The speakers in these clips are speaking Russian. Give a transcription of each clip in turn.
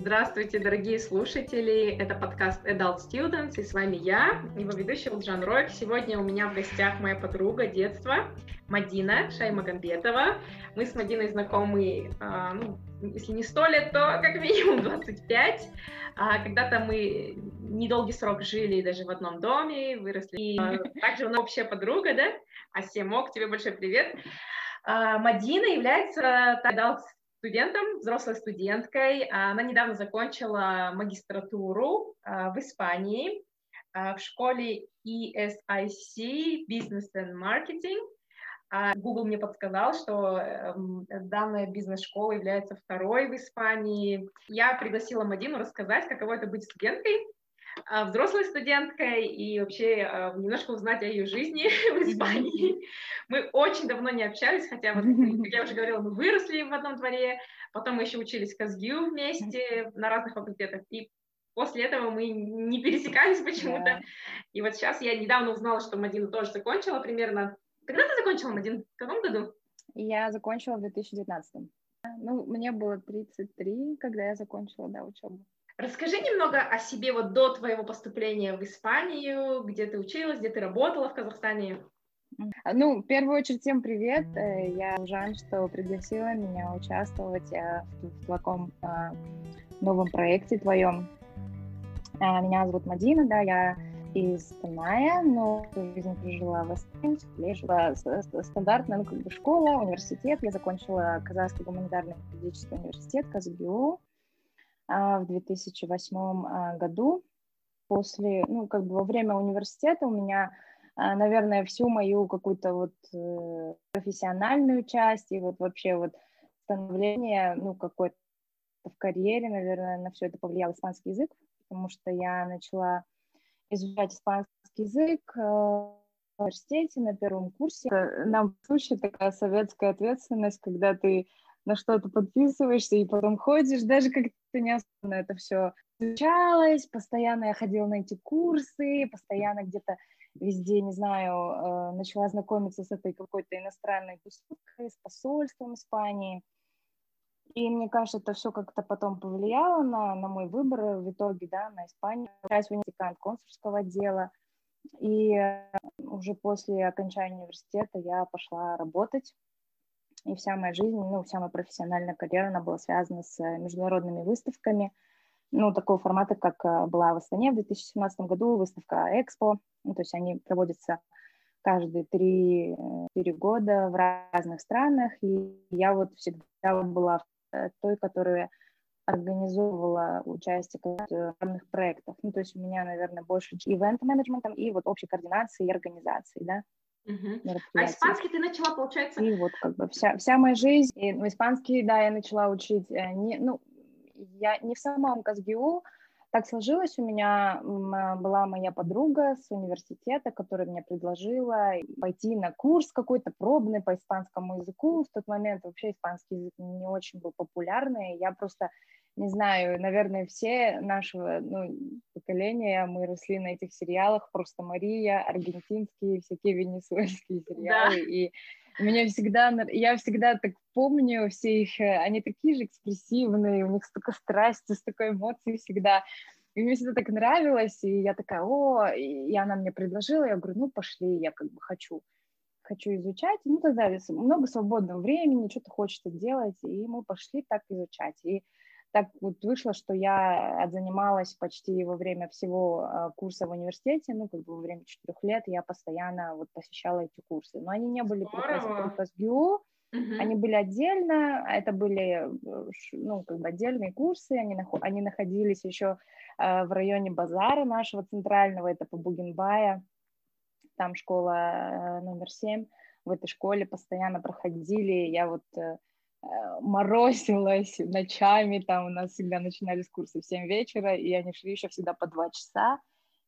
Здравствуйте, дорогие слушатели! Это подкаст Adult Students, и с вами я, его ведущий Улджан Ройк. Сегодня у меня в гостях моя подруга детства Мадина Шаймагамбетова. Мы с Мадиной знакомы, а, ну, если не сто лет, то как минимум 25. А, когда-то мы недолгий срок жили даже в одном доме, выросли. И также у нас общая подруга, да? Асемок, тебе большой привет. А, Мадина является adult студентом, взрослой студенткой. Она недавно закончила магистратуру в Испании в школе ESIC Business and Marketing. Google мне подсказал, что эм, данная бизнес-школа является второй в Испании. Я пригласила Мадину рассказать, каково это быть студенткой, а, взрослой студенткой и вообще а, немножко узнать о ее жизни в Испании. Мы очень давно не общались, хотя, вот, как я уже говорила, мы выросли в одном дворе, потом мы еще учились в Казгю вместе на разных факультетах, и после этого мы не пересекались почему-то. И вот сейчас я недавно узнала, что Мадина тоже закончила примерно. Когда ты закончила, Мадин? В каком году? Я закончила в 2019. Ну, мне было 33, когда я закончила, да, учебу. Расскажи немного о себе вот до твоего поступления в Испанию, где ты училась, где ты работала в Казахстане. Ну, в первую очередь, всем привет. Э, я Жан, что пригласила меня участвовать э, в таком э, новом проекте твоем. Меня зовут Мадина, да, я из Таная, но жизнь прожила в Астане, жила стандартная, ну, как бы школа, университет. Я закончила Казахский гуманитарный педагогический университет, КазГУ. А, в 2008 а, году. После, ну, как бы во время университета у меня, а, наверное, всю мою какую-то вот э, профессиональную часть и вот вообще вот становление, ну, какой-то в карьере, наверное, на все это повлиял испанский язык, потому что я начала изучать испанский язык э, в университете на первом курсе. Нам в случае такая советская ответственность, когда ты на что-то подписываешься и потом ходишь, даже как-то не это все изучалось, постоянно я ходила на эти курсы, постоянно где-то везде, не знаю, э, начала знакомиться с этой какой-то иностранной тусовкой, с посольством Испании. И мне кажется, это все как-то потом повлияло на, на мой выбор в итоге, да, на Испанию. Часть в университет консульского отдела. И уже после окончания университета я пошла работать и вся моя жизнь, ну, вся моя профессиональная карьера, она была связана с э, международными выставками, ну, такого формата, как э, была в Астане в 2017 году, выставка Экспо, ну, то есть они проводятся каждые три, э, три года в разных странах, и я вот всегда была той, которая организовывала участие в разных проектах. Ну, то есть у меня, наверное, больше ивент-менеджментом и вот общей координации и организации, да. Угу. А испанский ты начала, получается? И вот как бы вся, вся моя жизнь. И, ну, испанский, да, я начала учить, э, не, ну, я не в самом Казгиу, так сложилось, у меня а, была моя подруга с университета, которая мне предложила пойти на курс какой-то пробный по испанскому языку. В тот момент вообще испанский язык не очень был популярный. Я просто не знаю, наверное, все нашего ну, поколения, мы росли на этих сериалах, просто Мария, аргентинские, всякие венесуэльские сериалы, да. и меня всегда, я всегда так помню все их, э, они такие же экспрессивные, у них столько страсти, столько эмоций всегда, и мне всегда так нравилось, и я такая, о, и она мне предложила, я говорю, ну, пошли, я как бы хочу хочу изучать, ну, тогда много свободного времени, что-то хочется делать, и мы пошли так изучать. И так вот вышло, что я отзанималась почти во время всего а, курса в университете, ну, как бы во время четырех лет я постоянно вот посещала эти курсы. Но они не были при КСГУ, Uh-huh. Они были отдельно, это были, ну, как бы отдельные курсы, они, нах- они находились еще э, в районе базара нашего центрального, это по Бугенбая, там школа э, номер семь, в этой школе постоянно проходили, я вот э, Э, морозилась ночами, там у нас всегда начинались курсы в 7 вечера, и они шли еще всегда по 2 часа,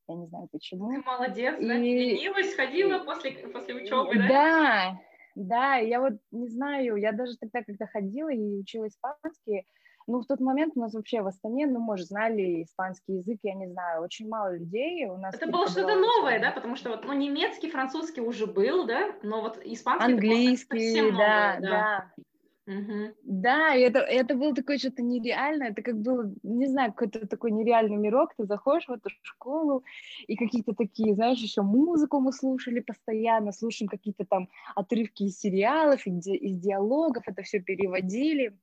я не знаю почему. Ты молодец, и... да, ленилась, ходила после, после учебы, да? Да, да, я вот не знаю, я даже тогда, когда ходила и учила испанский, ну, в тот момент у нас вообще в Астане, ну, может, знали испанский язык, я не знаю, очень мало людей у нас. Это было что-то новое, да, потому что вот, ну, немецкий, французский уже был, да, но вот испанский... Английский, да, новое, да, да. Угу. Да, это, это было такое что-то нереальное, это как было, не знаю, какой-то такой нереальный мирок, ты заходишь в эту школу, и какие-то такие, знаешь, еще музыку мы слушали постоянно, слушаем какие-то там отрывки из сериалов, из диалогов, это все переводили,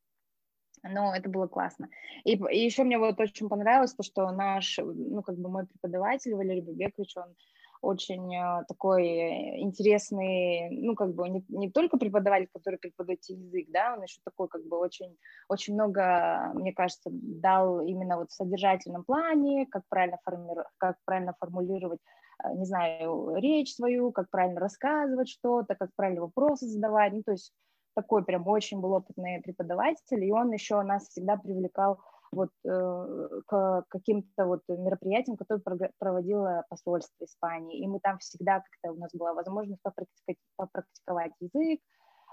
но это было классно. И, и еще мне вот очень понравилось то, что наш, ну, как бы мой преподаватель Валерий Бубекович, он очень э, такой интересный, ну, как бы не, не только преподаватель, который преподает язык, да, он еще такой, как бы, очень, очень много, мне кажется, дал именно вот в содержательном плане, как правильно, форми... как правильно формулировать, э, не знаю, речь свою, как правильно рассказывать что-то, как правильно вопросы задавать, ну, то есть такой прям очень был опытный преподаватель, и он еще нас всегда привлекал вот э, к каким-то вот мероприятиям, которые проводило посольство Испании. И мы там всегда как-то у нас была возможность попрактиковать, попрактиковать язык,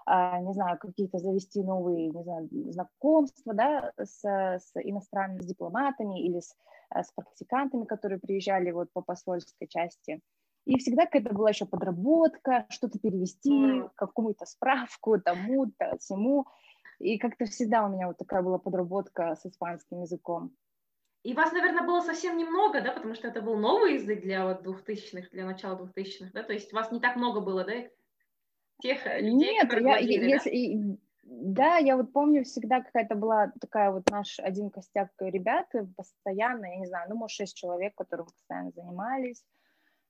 э, не знаю, какие-то завести новые, не знаю, знакомства, да, с, с иностранными с дипломатами или с, э, с практикантами, которые приезжали вот по посольской части. И всегда какая-то была еще подработка, что-то перевести, какую-то справку тому-то, всему. И как-то всегда у меня вот такая была подработка с испанским языком. И вас, наверное, было совсем немного, да, потому что это был новый язык для вот двухтысячных, для начала двухтысячных, да, то есть вас не так много было, да, тех людей, Нет, я, владели, если, да? да, я вот помню всегда какая-то была такая вот наш один костяк ребят, постоянно, я не знаю, ну, может, шесть человек, которые постоянно занимались,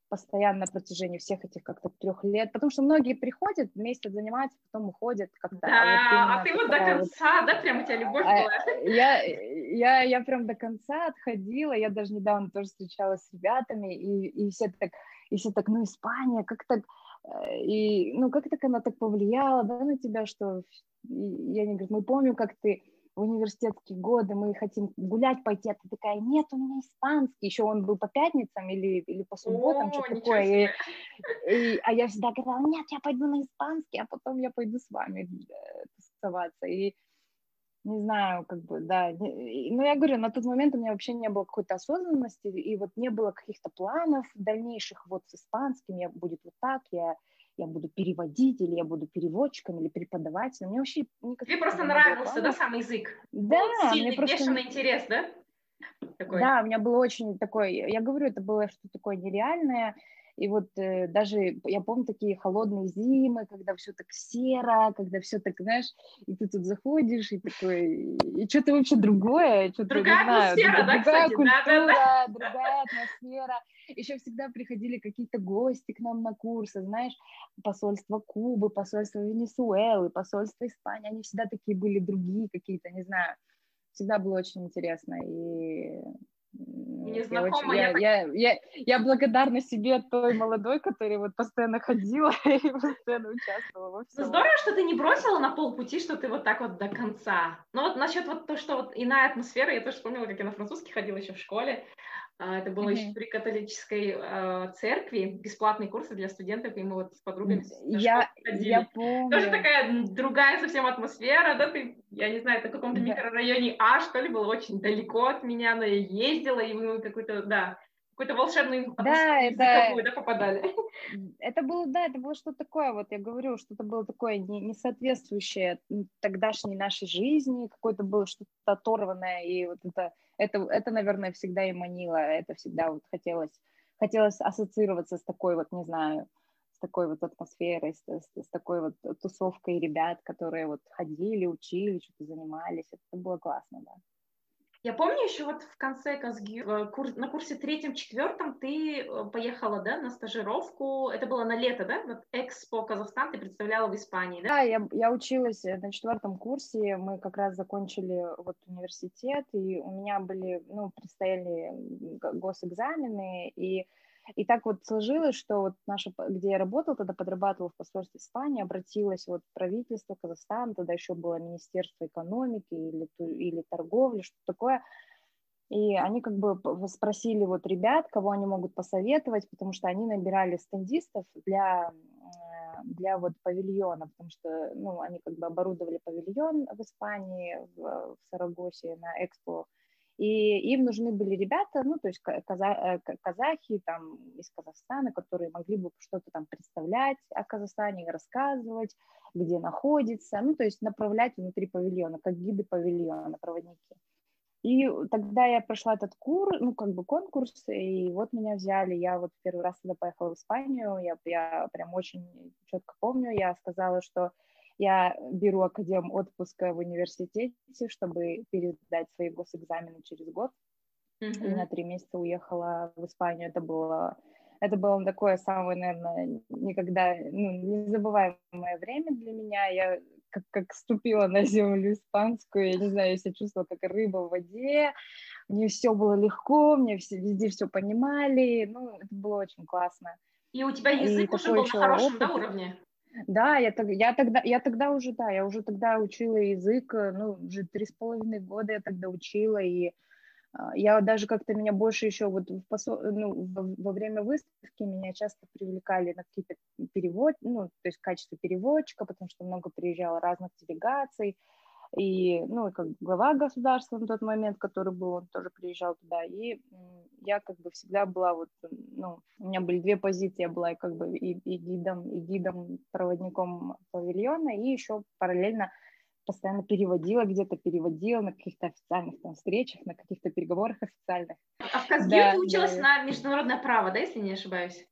постоянно на протяжении всех этих как-то трех лет, потому что многие приходят, месяц занимаются, потом уходят как-то. Да, а, вот, а ты вот до конца, вот, да, прям у тебя любовь а, была? Я, я, я прям до конца отходила, я даже недавно тоже встречалась с ребятами, и, и все так, и все так, ну, Испания, как так, э, и, ну, как так она так повлияла, да, на тебя, что, и, я не говорю, мы помним, как ты в университетские годы, мы хотим гулять пойти, а ты такая, нет, у меня испанский, еще он был по пятницам или, или по субботам, что такое, и, и, а я всегда говорила, нет, я пойду на испанский, а потом я пойду с вами э, тусоваться, и не знаю, как бы, да, но я говорю, на тот момент у меня вообще не было какой-то осознанности, и вот не было каких-то планов дальнейших, вот с испанским я будет вот так, я я буду переводить, или я буду переводчиком, или преподавателем. Мне вообще никак Тебе просто нравился, да, сам язык? Да. Был сильный, мне просто... бешеный интерес, да? Такой. Да, у меня было очень такое, я говорю, это было что-то такое нереальное, и вот э, даже я помню такие холодные зимы, когда все так серо, когда все так, знаешь, и ты тут заходишь, и такой, и что-то вообще другое, что-то, другая знаю, атмосфера, другая да, кстати? культура, да, да, да. другая атмосфера. Еще всегда приходили какие-то гости к нам на курсы, знаешь, посольство Кубы, посольство Венесуэлы, посольство Испании, они всегда такие были другие какие-то, не знаю, всегда было очень интересно, и Незнакомая. Я, я, я, я, я благодарна себе той молодой, которая вот постоянно ходила и постоянно участвовала во всем. Ну, здорово, что ты не бросила на полпути, что ты вот так вот до конца. Ну вот насчет вот то, что вот иная атмосфера, я тоже вспомнила, как я на французский ходила еще в школе. А, это было mm-hmm. еще при католической э, церкви, бесплатные курсы для студентов, и мы вот с подругами я, я помню. Тоже такая другая совсем атмосфера, да, ты, я не знаю, это в каком-то да. микрорайоне А, что ли, было очень далеко от меня, но я ездила, и мы какой-то, да, какую-то волшебную да, это, да, попадали. Это было, да, это было что-то такое, вот я говорю, что-то было такое не, не соответствующее тогдашней нашей жизни, какое-то было что-то оторванное, и вот это это, это, наверное, всегда и манило, это всегда вот хотелось, хотелось ассоциироваться с такой вот, не знаю, с такой вот атмосферой, с, с, с такой вот тусовкой ребят, которые вот ходили, учили, что-то занимались, это было классно, да. Я помню еще вот в конце Казги, курс, на курсе третьем-четвертом ты э, поехала, да, на стажировку, это было на лето, да, вот Экспо Казахстан ты представляла в Испании, да? Да, я, я училась э, на четвертом курсе, мы как раз закончили вот университет, и у меня были, ну, предстояли госэкзамены, и и так вот сложилось, что вот наша, где я работала, тогда подрабатывала в посольстве Испании, обратилась вот правительство Казахстана, тогда еще было Министерство экономики или, или торговли, что такое. И они как бы спросили вот ребят, кого они могут посоветовать, потому что они набирали стендистов для, для вот павильона, потому что, ну, они как бы оборудовали павильон в Испании, в, в Сарагосе на Экспо и им нужны были ребята, ну, то есть э, казахи там из Казахстана, которые могли бы что-то там представлять о Казахстане, рассказывать, где находится, ну, то есть направлять внутри павильона, как гиды павильона, проводники. И тогда я прошла этот курс, ну, как бы конкурс, и вот меня взяли. Я вот первый раз тогда поехала в Испанию, я, я прям очень четко помню, я сказала, что я беру академ отпуска в университете, чтобы передать свои госэкзамены через год. Mm-hmm. И на три месяца уехала в Испанию. Это было, это было такое самое, наверное, никогда, ну, незабываемое время для меня. Я как, как ступила на землю испанскую, я не знаю, я себя чувствовала как рыба в воде, мне все было легко, мне все, везде все понимали, ну, это было очень классно. И у тебя язык и уже был на хорошем да, уровне? Да, я, я, тогда, я тогда уже, да, я уже тогда учила язык, э, ну, уже три с половиной года я тогда учила, и а, я даже как-то меня больше еще вот в посо... ну, во, во время выставки меня часто привлекали на какие-то перевод, ну, то есть в качестве переводчика, потому что много приезжало разных делегаций, и, ну, как глава государства на тот момент, который был, он тоже приезжал туда, и я как бы всегда была вот, ну, у меня были две позиции, я была как бы и, и гидом, и гидом, проводником павильона, и еще параллельно постоянно переводила где-то, переводила на каких-то официальных там встречах, на каких-то переговорах официальных. А в Казгире да, ты училась да. на международное право, да, если не ошибаюсь?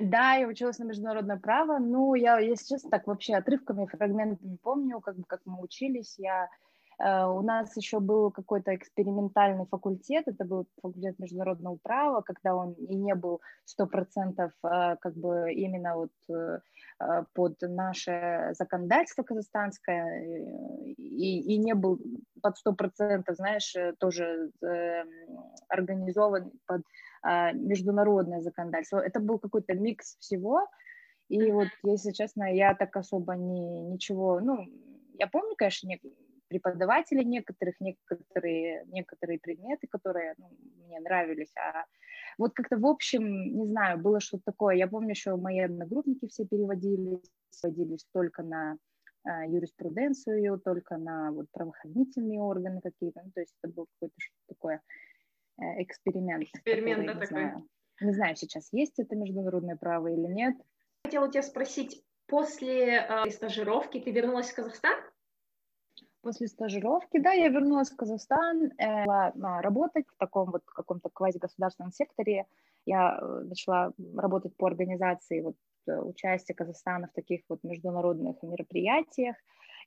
Да, я училась на международное право. Ну, я, если честно, так вообще отрывками, фрагментами помню, как, как мы учились. Я Э, у нас еще был какой-то экспериментальный факультет, это был факультет международного права, когда он и не был сто процентов э, как бы именно вот э, под наше законодательство казахстанское и, и не был под сто процентов, знаешь, тоже организован под международное законодательство. Это был какой-то микс всего, и вот, если честно, я так особо не, ничего, ну, я помню, конечно, преподавателей некоторых, некоторые, некоторые предметы, которые ну, мне нравились, а вот как-то в общем, не знаю, было что-то такое. Я помню, что мои одногруппники все переводились, переводились только на э, юриспруденцию, только на вот правоохранительные органы какие-то, ну, то есть это был какой-то что-то такое эксперимент. Эксперимент, который, да, не такой. Знаю, не знаю, сейчас есть это международное право или нет. Хотела тебя спросить, после э, стажировки ты вернулась в Казахстан? После стажировки, да, я вернулась в Казахстан, э, начала работать в таком вот каком-то квазигосударственном секторе. Я э, начала работать по организации вот э, участия Казахстана в таких вот международных мероприятиях.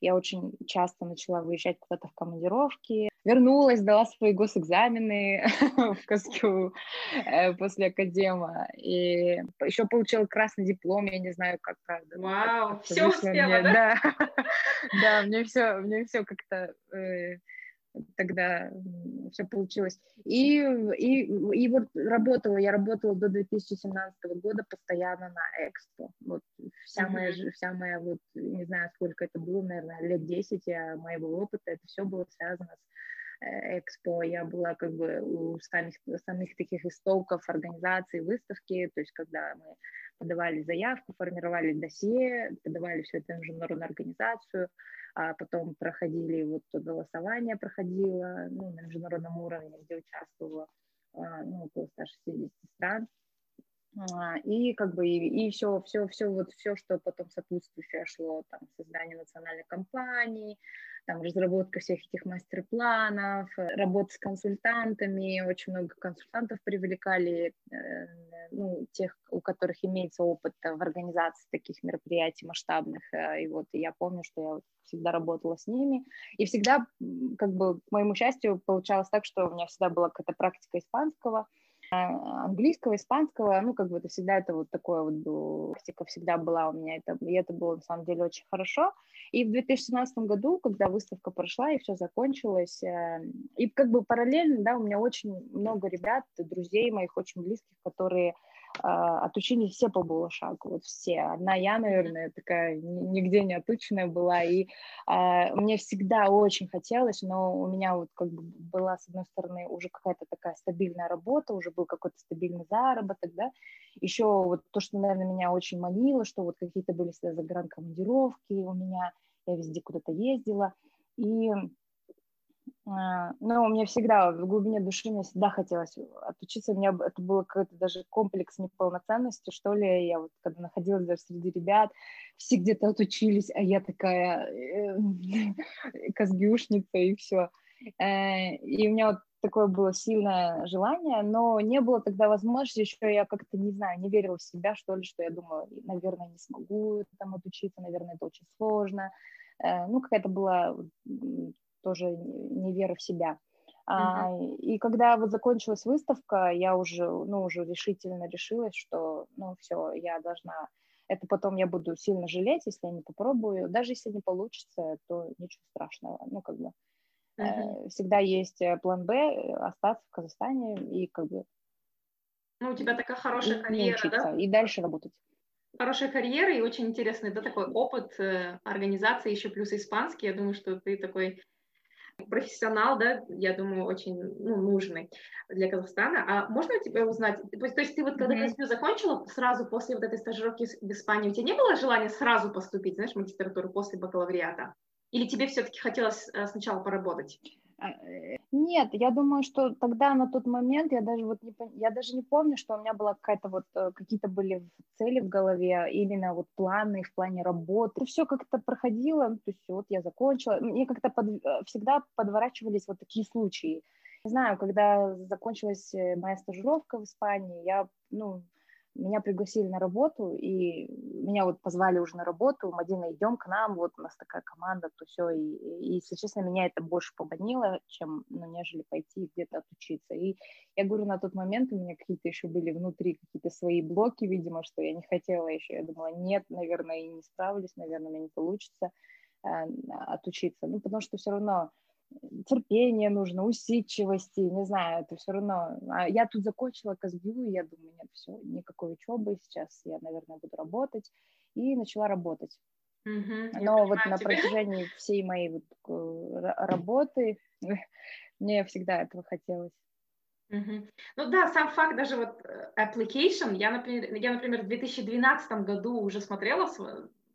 Я очень часто начала выезжать куда-то в командировки. Вернулась, дала свои госэкзамены в Казкю э, после академа. И еще получила красный диплом, я не знаю, как правда. Вау, все успела, да? Да, да мне все, мне все как-то э, тогда все получилось. И, и, и вот работала, я работала до 2017 года постоянно на Экспо. Вот вся mm-hmm. моя, вся моя вот, не знаю, сколько это было, наверное, лет 10 моего опыта, это все было связано с Экспо. Я была как бы у самих, самих таких истоков организации выставки, то есть когда мы подавали заявку, формировали досье, подавали все это в международную организацию, а потом проходили, вот голосование проходило ну, на международном уровне, где участвовало а, ну, около 160 стран. А, и как бы и, и все, все, все, вот все, что потом сопутствующее шло, там, создание национальной компании, там, разработка всех этих мастер-планов, работа с консультантами, очень много консультантов привлекали, э, ну, тех, у которых имеется опыт в организации таких мероприятий масштабных, э, и вот я помню, что я всегда работала с ними, и всегда, как бы, к моему счастью, получалось так, что у меня всегда была какая-то практика испанского, английского, испанского, ну, как бы это всегда это вот такое вот было, практика всегда была у меня, это, и это было на самом деле очень хорошо. И в 2017 году, когда выставка прошла и все закончилось, э, и как бы параллельно, да, у меня очень много ребят, друзей моих очень близких, которые а, отучились все по Булашаку, вот все. Одна я, наверное, такая нигде не отученная была, и а, мне всегда очень хотелось, но у меня вот как бы была, с одной стороны, уже какая-то такая стабильная работа, уже был какой-то стабильный заработок, да, еще вот то, что, наверное, меня очень манило, что вот какие-то были всегда загранкомандировки у меня, я везде куда-то ездила, и ну, мне всегда, в глубине души мне всегда хотелось отучиться. У меня это было какой-то даже комплекс неполноценности, что ли. Я вот когда находилась даже среди ребят, все где-то отучились, а я такая э, казгюшница и все. Э, и у меня вот такое было сильное желание, но не было тогда возможности, еще я как-то, не знаю, не верила в себя, что ли, что я думала, наверное, не смогу там отучиться, наверное, это очень сложно. Э, ну, какая-то была тоже не вера в себя. Uh-huh. А, и когда вот закончилась выставка, я уже, ну, уже решительно решилась, что, ну, все, я должна, это потом я буду сильно жалеть, если я не попробую, даже если не получится, то ничего страшного, ну, как бы, uh-huh. всегда есть э, план Б, э, остаться в Казахстане и, как бы, ну, у тебя такая хорошая карьера, учиться, да? И дальше работать. Хорошая карьера и очень интересный, да, такой опыт организации, еще плюс испанский. Я думаю, что ты такой профессионал, да, я думаю, очень ну, нужный для Казахстана. А можно у тебя узнать, то есть, то есть ты вот когда mm-hmm. закончила, сразу после вот этой стажировки в Испании, у тебя не было желания сразу поступить, знаешь, в магистратуру после бакалавриата? Или тебе все-таки хотелось э, сначала поработать? А, э, нет, я думаю, что тогда на тот момент я даже вот не я даже не помню, что у меня была какая-то вот э, какие-то были цели в голове, именно вот планы в плане работы. Все как-то проходило, то есть вот я закончила. Мне как-то под, э, всегда подворачивались вот такие случаи. Не знаю, когда закончилась моя стажировка в Испании, я, ну, меня пригласили на работу, и меня вот позвали уже на работу, Мадина, идем к нам, вот у нас такая команда, то все, и, и если честно, меня это больше поманило, чем, ну, нежели пойти где-то отучиться, и я говорю, на тот момент у меня какие-то еще были внутри какие-то свои блоки, видимо, что я не хотела еще, я думала, нет, наверное, и не справлюсь, наверное, у меня не получится э, отучиться, ну, потому что все равно терпение нужно, усидчивости, не знаю, это все равно. А я тут закончила КСГУ, и я думаю, нет, все, никакой учебы, сейчас я, наверное, буду работать. И начала работать. Угу, Но вот на протяжении всей моей вот э, работы мне всегда этого хотелось. Угу. Ну да, сам факт даже вот э, application, я, например, я, например, в 2012 году уже смотрела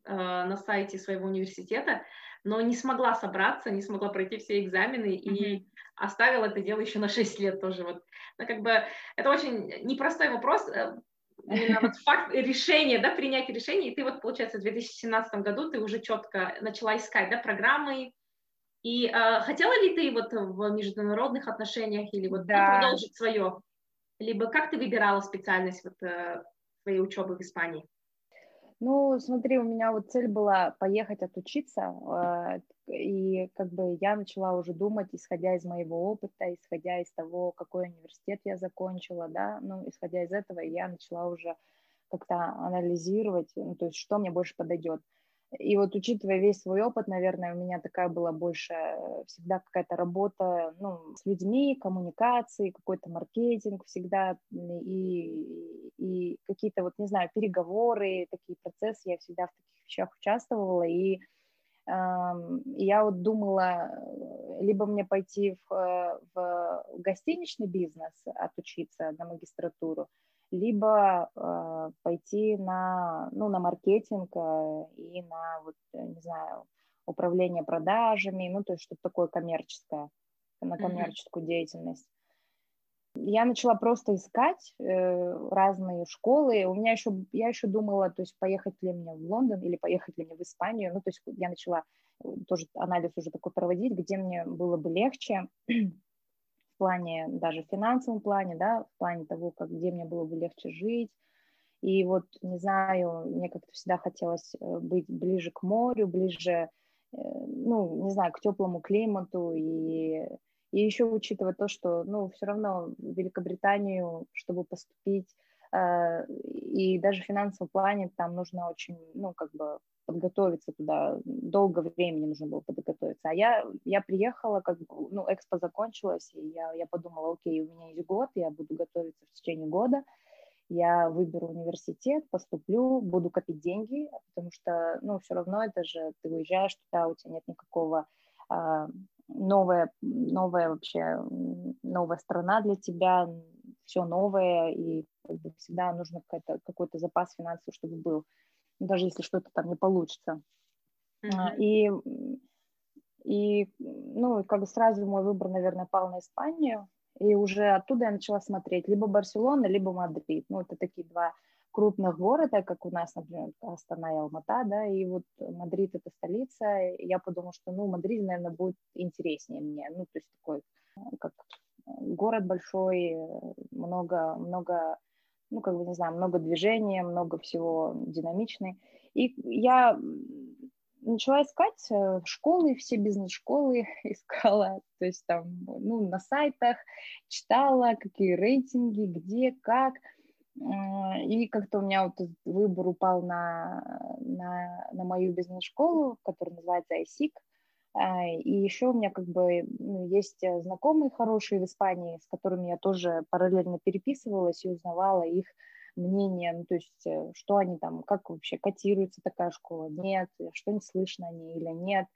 на сайте своего университета, но не смогла собраться, не смогла пройти все экзамены mm-hmm. и оставила это дело еще на 6 лет тоже. Вот. Но как бы это очень непростой вопрос, э, именно вот факт решения, да, принятия решения, и ты вот, получается, в 2017 году ты уже четко начала искать, да, программы, и э, хотела ли ты вот в международных отношениях или вот да. продолжить свое, либо как ты выбирала специальность вот э, своей учебы в Испании? Ну, смотри, у меня вот цель была поехать отучиться, э, и как бы я начала уже думать, исходя из моего опыта, исходя из того, какой университет я закончила, да, ну, исходя из этого я начала уже как-то анализировать, ну, то есть что мне больше подойдет. И вот учитывая весь свой опыт, наверное, у меня такая была больше э, всегда какая-то работа ну, с людьми, коммуникации, какой-то маркетинг всегда, и, и какие-то вот, не знаю, переговоры, такие процессы, я всегда в таких вещах участвовала, и я вот думала, либо мне пойти в, э, в гостиничный бизнес, отучиться на магистратуру, либо э, пойти на, ну, на маркетинг э, и на, вот, э, не знаю, управление продажами, ну, то есть что-то такое коммерческое, на коммерческую mm-hmm. деятельность. Я начала просто искать э, разные школы. У меня еще, я еще думала, то есть поехать ли мне в Лондон или поехать ли мне в Испанию. Ну, то есть я начала э, тоже анализ уже такой проводить, где мне было бы легче в плане, даже в финансовом плане, да, в плане того, как, где мне было бы легче жить. И вот, не знаю, мне как-то всегда хотелось э, быть ближе к морю, ближе, э, ну, не знаю, к теплому климату. И, и еще учитывая то, что, ну, все равно в Великобританию, чтобы поступить, э, и даже в финансовом плане там нужно очень, ну, как бы подготовиться туда, долго времени нужно было подготовиться. А я, я приехала, как ну, экспо закончилась, и я, я подумала, окей, у меня есть год, я буду готовиться в течение года, я выберу университет, поступлю, буду копить деньги, потому что, ну, все равно это же, ты уезжаешь туда, у тебя нет никакого а, новая, новая вообще, новая страна для тебя, все новое, и всегда нужно какой-то запас финансов, чтобы был даже если что-то там не получится. Mm-hmm. И И, ну, как бы сразу мой выбор, наверное, пал на Испанию. И уже оттуда я начала смотреть либо Барселона, либо Мадрид. Ну, это такие два крупных города, как у нас, например, Астана и Алмата, да, и вот Мадрид это столица, я подумала, что, ну, Мадрид, наверное, будет интереснее мне, ну, то есть такой, как город большой, много, много, ну, как бы, не знаю, много движения, много всего динамичный, и я начала искать э, школы, все бизнес-школы искала, то есть там, ну, на сайтах читала, какие рейтинги, где, как, и как-то у меня вот выбор упал на, на, на мою бизнес-школу, которая называется ISIC, и еще у меня как бы ну, есть знакомые хорошие в Испании, с которыми я тоже параллельно переписывалась и узнавала их мнение, ну, то есть э, что они там, как вообще котируется такая школа, нет, что не слышно о ней или нет.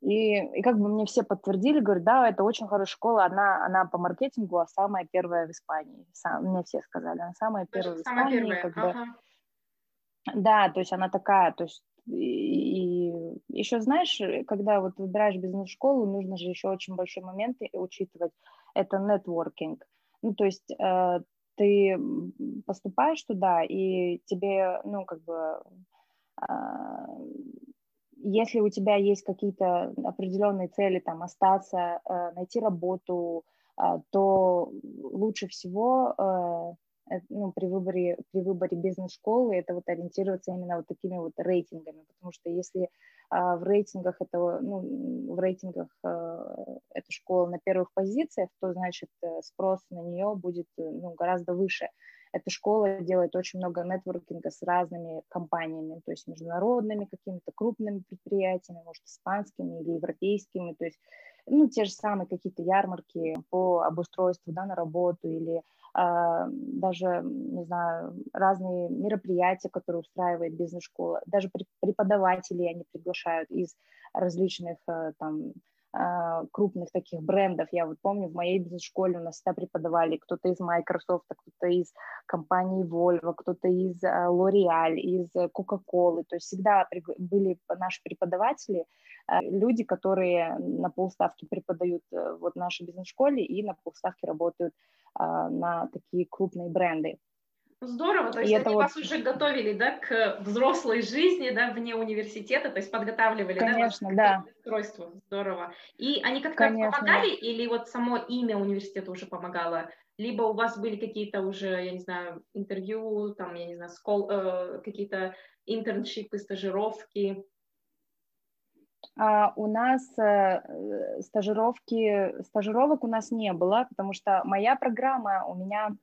И, и как бы мне все подтвердили, говорят, да, это очень хорошая школа, она, она по маркетингу, а самая первая в Испании. Сам, мне все сказали, она самая первая в Испании. Первая. Как ага. бы, да, то есть она такая, то есть и, и еще знаешь, когда вот выбираешь бизнес-школу, нужно же еще очень большой момент учитывать, это нетворкинг. Ну, то есть э, ты поступаешь туда, и тебе, ну, как бы, а, если у тебя есть какие-то определенные цели, там, остаться, э, найти работу, а, то лучше всего э, ну, при выборе, при выборе бизнес-школы это вот ориентироваться именно вот такими вот рейтингами, потому что если а в рейтингах этого, ну, в рейтингах э, эта школа на первых позициях, то значит э, спрос на нее будет э, ну, гораздо выше. Эта школа делает очень много нетворкинга с разными компаниями, то есть международными какими-то крупными предприятиями, может, испанскими или европейскими, то есть ну, те же самые какие-то ярмарки по обустройству да, на работу или а, даже, не знаю, разные мероприятия, которые устраивает бизнес-школа, даже преподавателей они приглашают из различных э, там а, крупных таких брендов. Я вот помню, в моей бизнес-школе у нас всегда преподавали кто-то из Microsoft, кто-то из компании Volvo, кто-то из а, L'Oreal, из Coca-Cola. То есть всегда были наши преподаватели, люди, которые на полставки преподают э, вот в нашей бизнес-школе и на полставки работают а, на такие крупные бренды. Здорово, то есть и они вот... вас уже готовили, да, к взрослой жизни, да, вне университета, то есть подготавливали, Конечно, да, к устройству. Здорово. И они как-то помогали или вот само имя университета уже помогало? Либо у вас были какие-то уже, я не знаю, интервью, там, я не знаю, скол, э, какие-то интерншипы, стажировки? Uh, у нас uh, стажировки, стажировок у нас не было, потому что моя программа у меня,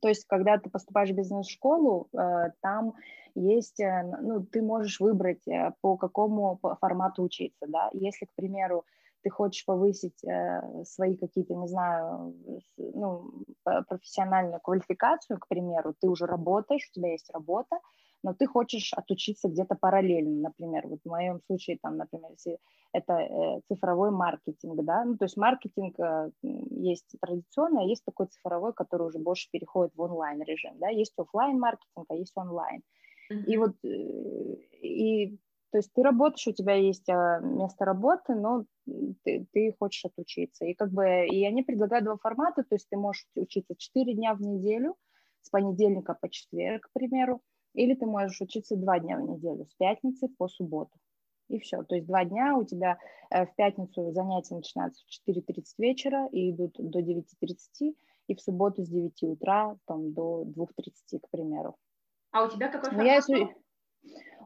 то есть когда ты поступаешь в бизнес-школу, uh, там есть, ну, ты можешь выбрать, по какому формату учиться, да, если, к примеру, ты хочешь повысить свои какие-то, не знаю, ну, профессиональную квалификацию, к примеру, ты уже работаешь, у тебя есть работа, но ты хочешь отучиться где-то параллельно, например, вот в моем случае, там, например, если это э, цифровой маркетинг, да, ну, то есть маркетинг э, есть традиционный, а есть такой цифровой, который уже больше переходит в онлайн режим, да, есть офлайн маркетинг, а есть онлайн. Mm-hmm. И вот, э, и, то есть ты работаешь, у тебя есть э, место работы, но ты, ты хочешь отучиться, и как бы, и они предлагают два формата, то есть ты можешь учиться 4 дня в неделю, с понедельника по четверг, к примеру, или ты можешь учиться два дня в неделю, с пятницы по субботу. И все. То есть два дня у тебя э, в пятницу занятия начинаются в 4.30 вечера и идут до 9.30, и в субботу с 9 утра там, до 2.30, к примеру. А у тебя какой формат? Я, если...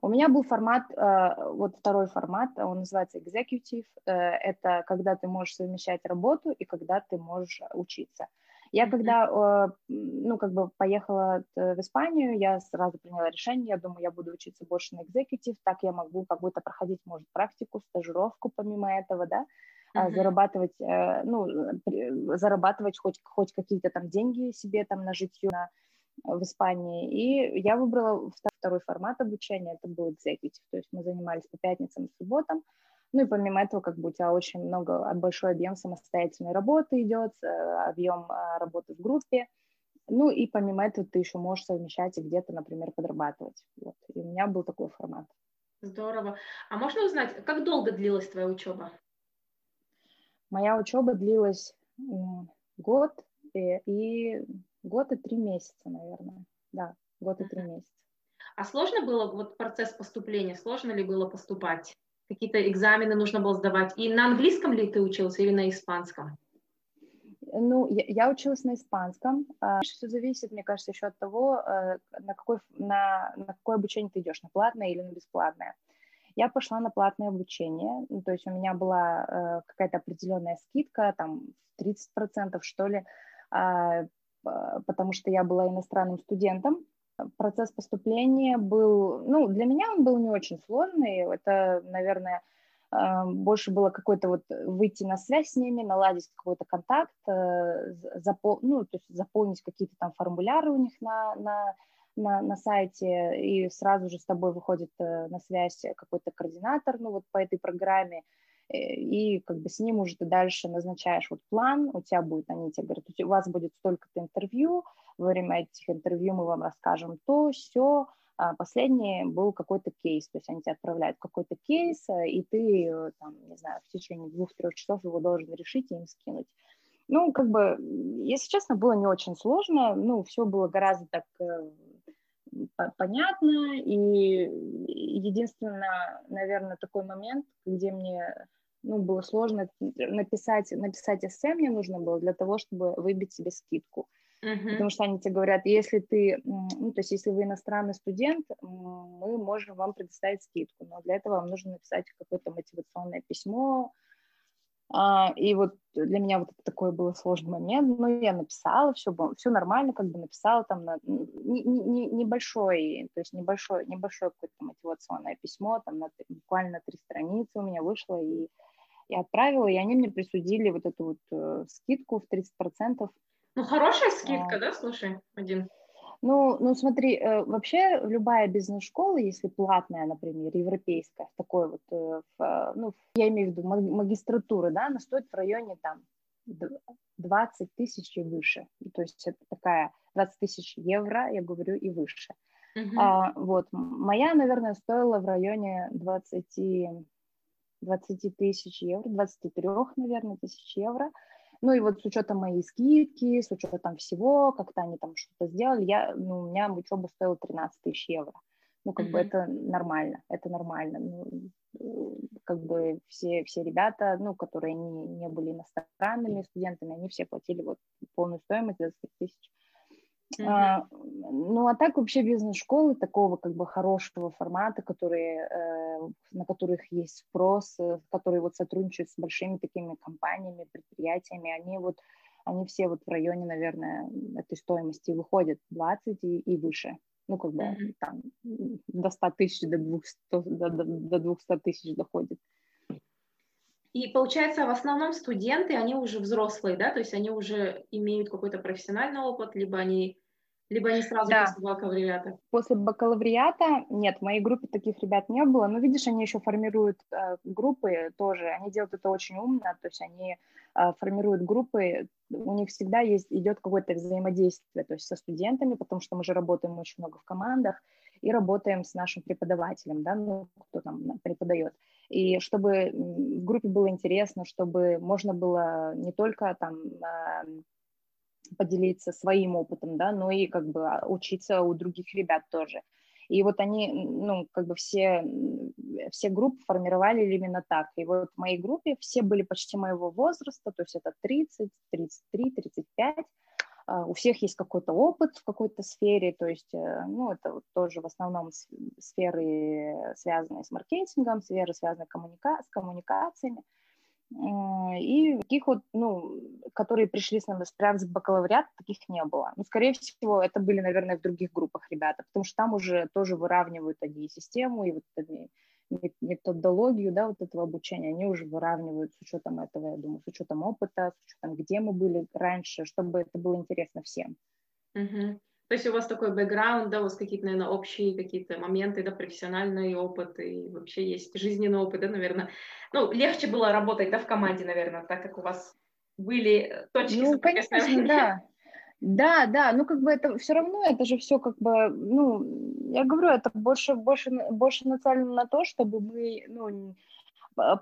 У меня был формат, э, вот второй формат, он называется executive. Э, это когда ты можешь совмещать работу и когда ты можешь учиться. Я когда, ну, как бы поехала в Испанию, я сразу приняла решение, я думаю, я буду учиться больше на экзекутив, так я могу как будто проходить, может, практику, стажировку помимо этого, да, uh-huh. зарабатывать, э, ну, зарабатывать хоть, хоть какие-то там деньги себе там на житье на, в Испании. И я выбрала второй формат обучения, это был экзекутив, то есть мы занимались по пятницам и субботам, ну и помимо этого, как бы у тебя очень много, большой объем самостоятельной работы идет, э, объем а, работы в группе. Ну и помимо этого ты еще можешь совмещать и где-то, например, подрабатывать. Вот. И у меня был такой формат. Здорово. А можно узнать, как долго длилась твоя учеба? Моя учеба длилась год и, и год и три месяца, наверное. Да, год и три месяца. А сложно было вот процесс поступления? Сложно ли было поступать? Какие-то экзамены нужно было сдавать? И на английском ли ты учился или на испанском? Ну, я, я училась на испанском. А, Все зависит, мне кажется, еще от того, э, на, какой, на, на какое обучение ты идешь, на платное или на бесплатное. Я пошла на платное обучение, ну, то есть у меня была э, какая-то определенная скидка, там 30% что ли, э, потому что я была иностранным студентом. Процесс поступления был, ну, для меня он был не очень сложный, это, наверное, больше было какой-то вот выйти на связь с ними, наладить какой-то контакт, э, запол... ну, то есть заполнить какие-то там формуляры у них на, на, на, на сайте, и сразу же с тобой выходит э, на связь какой-то координатор, ну, вот по этой программе, э, и как бы с ним уже ты дальше назначаешь вот план, у тебя будет, они тебе говорят, у вас будет столько-то интервью, во время этих интервью мы вам расскажем то, все, а последний был какой-то кейс, то есть они тебя отправляют какой-то кейс, э, и ты, э, там, не знаю, в течение двух-трех часов его должен решить и им скинуть. Ну, как бы, если честно, было не очень сложно, ну, все было гораздо так э, понятно, и единственное, наверное, такой момент, где мне ну, было сложно написать, написать эссе мне нужно было для того, чтобы выбить себе скидку. Uh-huh. Потому что они тебе говорят, если ты, ну, то есть если вы иностранный студент, мы можем вам предоставить скидку, но для этого вам нужно написать какое-то мотивационное письмо, а, и вот для меня вот такой был сложный момент, но я написала, все было, все нормально, как бы написала там на, не, не, небольшой, то есть небольшое, небольшое какое-то мотивационное письмо, там на, буквально три страницы у меня вышло, и я отправила, и они мне присудили вот эту вот э, скидку в 30%, ну, хорошая скидка, а, да, слушай, один? Ну, ну смотри, э, вообще любая бизнес-школа, если платная, например, европейская, в такой вот, э, в, э, ну, я имею в виду магистратура, да, она стоит в районе там 20 тысяч и выше. То есть это такая 20 тысяч евро, я говорю, и выше. Uh-huh. А, вот, моя, наверное, стоила в районе 20, 20 тысяч евро, 23, наверное, тысяч евро. Ну и вот с учетом моей скидки, с учетом всего, как-то они там что-то сделали, я, ну, у меня учеба стоила 13 тысяч евро. Ну, как mm-hmm. бы это нормально, это нормально. Ну, как бы все, все ребята, ну, которые не, не были иностранными студентами, они все платили вот полную стоимость 20 тысяч. Mm-hmm. А, ну, а так вообще бизнес-школы такого как бы хорошего формата, которые, э, на которых есть спрос, э, которые вот сотрудничают с большими такими компаниями, предприятиями, они вот, они все вот в районе, наверное, этой стоимости выходят 20 и, и выше. Ну, как бы mm-hmm. там до 100 тысяч, до 200, до, до, до 200 тысяч доходит. И получается, в основном студенты, они уже взрослые, да, то есть они уже имеют какой-то профессиональный опыт, либо они, либо они сразу да. после бакалавриата. После бакалавриата нет, в моей группе таких ребят не было, но видишь, они еще формируют э, группы тоже, они делают это очень умно, то есть они э, формируют группы, у них всегда есть идет какое-то взаимодействие, то есть со студентами, потому что мы же работаем очень много в командах и работаем с нашим преподавателем, да, ну кто там преподает и чтобы в группе было интересно, чтобы можно было не только там поделиться своим опытом, да, но и как бы а, учиться у других ребят тоже. И вот они, ну, как бы все, все группы формировали именно так. И вот в моей группе все были почти моего возраста, то есть это 30, 33, 35, а, у всех есть какой-то опыт в какой-то сфере, то есть, э, ну, это вот тоже в основном сферы, связанные с маркетингом, сферы, связанные коммуника с коммуникациями, и таких вот, ну, которые пришли с нами прям с бакалавриата, таких не было. Ну, скорее всего, это были, наверное, в других группах ребята, потому что там уже тоже выравнивают они систему, и вот методологию, да, вот этого обучения, они уже выравнивают с учетом этого, я думаю, с учетом опыта, с учетом, где мы были раньше, чтобы это было интересно всем. Угу. То есть у вас такой бэкграунд, да, у вас какие-то, наверное, общие какие-то моменты, да, профессиональный опыт и вообще есть жизненный опыт, да, наверное. Ну, легче было работать, да, в команде, наверное, так как у вас были точки Ну, конечно, да. Да, да, ну как бы это все равно, это же все как бы, ну, я говорю, это больше, больше, больше нацелено на то, чтобы мы, ну,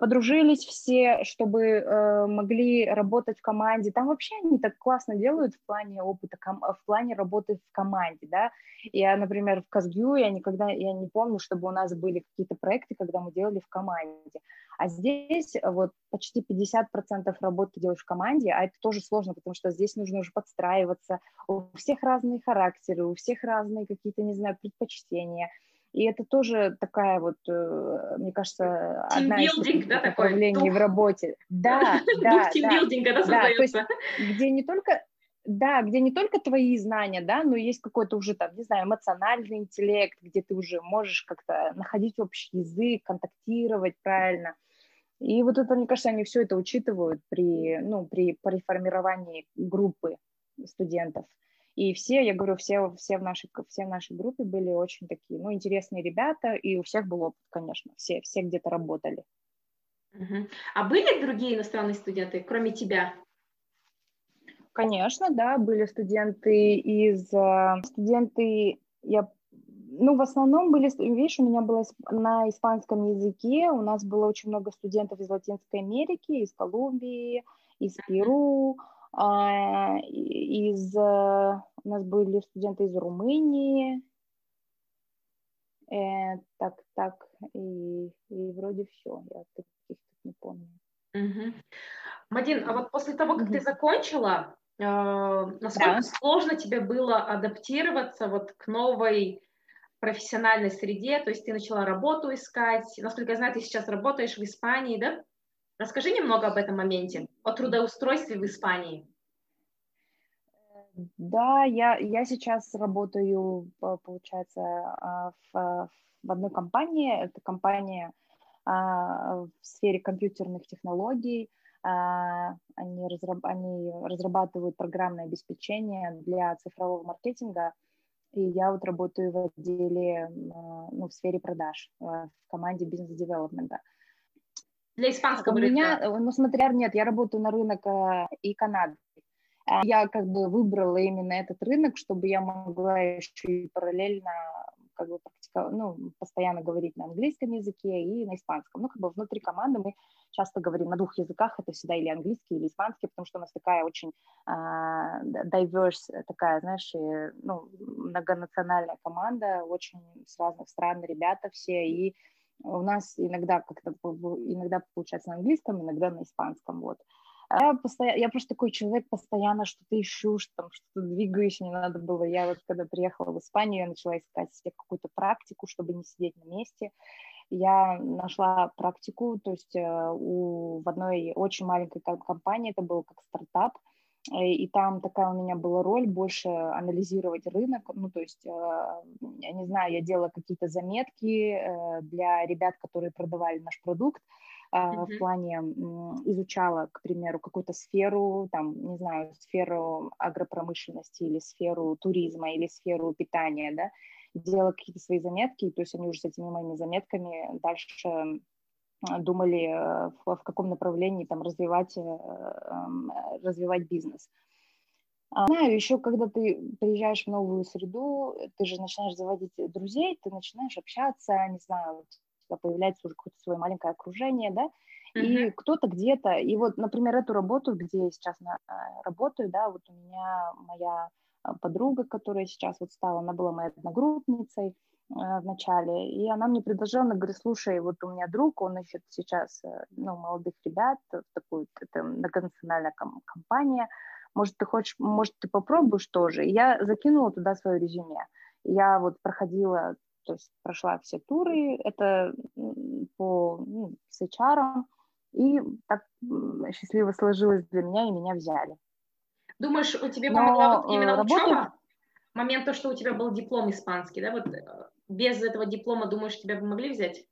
подружились все, чтобы э, могли работать в команде. Там вообще они так классно делают в плане опыта, в плане работы в команде, да. Я, например, в Казгю, я никогда, я не помню, чтобы у нас были какие-то проекты, когда мы делали в команде. А здесь вот почти 50% работы ты делаешь в команде, а это тоже сложно, потому что здесь нужно уже подстраиваться. У всех разные характеры, у всех разные какие-то, не знаю, предпочтения. И это тоже такая вот, э, мне кажется, одна из да, направлений в работе. Да, да, да, да, то есть где не только да, где не только твои знания, да, но есть какой-то уже там, не знаю, эмоциональный интеллект, где ты уже можешь как-то находить общий язык, контактировать правильно. И вот это, мне кажется, они все это учитывают при, ну, при, при формировании группы студентов. И все, я говорю, все, все, в нашей, все в нашей группе были очень такие, ну, интересные ребята, и у всех был опыт, конечно, все, все где-то работали. Uh-huh. А были другие иностранные студенты, кроме тебя? Конечно, да, были студенты из... Э, студенты, я ну, в основном были, видишь, у меня было на испанском языке, у нас было очень много студентов из Латинской Америки, из Колумбии, из Перу, а, из, э, у нас были студенты из Румынии, э, так, так, и, и вроде все, я таких не помню. Угу. Мадин, а вот после того, как угу. ты закончила, э, насколько да. сложно тебе было адаптироваться вот к новой профессиональной среде, то есть ты начала работу искать, насколько я знаю, ты сейчас работаешь в Испании, да? Расскажи немного об этом моменте, о трудоустройстве в Испании. Да, я, я сейчас работаю, получается, а, в, в одной компании. Это компания а, в сфере компьютерных технологий. А, они, разраб, они разрабатывают программное обеспечение для цифрового маркетинга. И я вот работаю в отделе, ну, в сфере продаж, в команде бизнес-девелопмента. Для испанского У рынка? меня, ну, смотря, нет, я работаю на рынок и Канады. Я как бы выбрала именно этот рынок, чтобы я могла еще и параллельно как бы практиковать, ну, постоянно говорить на английском языке и на испанском. Ну, как бы внутри команды мы часто говорим на двух языках, это всегда или английский, или испанский, потому что у нас такая очень uh, diverse, такая, знаешь, и, ну, многонациональная команда, очень с разных стран ребята все, и у нас иногда как-то иногда получается на английском, иногда на испанском, вот. Я, постоянно, я просто такой человек, постоянно что-то ищу, что там что-то двигаюсь, не надо было. Я вот когда приехала в Испанию, я начала искать себе какую-то практику, чтобы не сидеть на месте. Я нашла практику, то есть э, у, в одной очень маленькой компании, это был как стартап, и там такая у меня была роль больше анализировать рынок, ну, то есть, э, я не знаю, я делала какие-то заметки э, для ребят, которые продавали наш продукт, Uh-huh. в плане изучала, к примеру, какую-то сферу, там, не знаю, сферу агропромышленности или сферу туризма или сферу питания, да, делала какие-то свои заметки, то есть они уже с этими моими заметками дальше а, думали, э, в, в каком направлении там развивать, э, эм, развивать бизнес. А, знаю, еще когда ты приезжаешь в новую среду, ты же начинаешь заводить друзей, ты начинаешь общаться, не знаю, у тебя появляется уже какое-то свое маленькое окружение, да, и uh-huh. кто-то где-то, и вот, например, эту работу, где я сейчас на, э, работаю, да, вот у меня моя подруга, которая сейчас вот стала, она была моей одногруппницей, Э, в начале, и она мне предложила, она говорит, слушай, вот у меня друг, он ищет сейчас э, ну, молодых ребят, такую, это многонациональная ком- компания, может, ты хочешь, может, ты попробуешь тоже. И я закинула туда свое резюме. Я вот проходила, то есть прошла все туры, это по, ну, с HR, и так счастливо сложилось для меня, и меня взяли. Думаешь, у тебя помогла вот именно работа... учеба? Момент то, что у тебя был диплом испанский, да, вот без этого диплома, думаешь, тебя бы могли взять?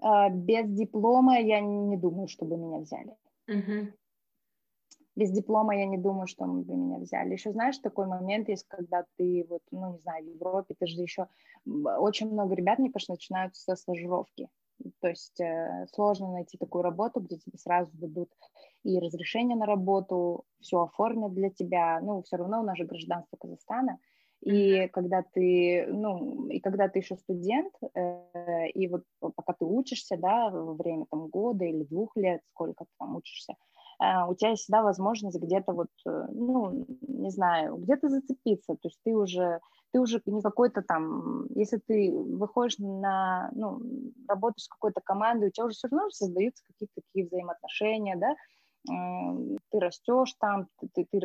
А, без диплома я не думаю, чтобы меня взяли. Угу. Без диплома я не думаю, что бы меня взяли. Еще знаешь, такой момент есть, когда ты вот, ну не знаю, в Европе, ты же еще очень много ребят, мне кажется, начинают со стажировки. То есть э, сложно найти такую работу, где тебе сразу дадут и разрешение на работу, все оформят для тебя. Ну, все равно у нас же гражданство Казахстана. И когда ты, ну, и когда ты еще студент, э, и вот пока ты учишься, да, во время там года или двух лет, сколько ты там учишься, э, у тебя есть всегда возможность где-то вот, э, ну, не знаю, где-то зацепиться, то есть ты уже, ты уже не какой-то там, если ты выходишь на, ну, работаешь с какой-то командой, у тебя уже все равно создаются какие-то такие взаимоотношения, да, ты растешь там, ты, ты,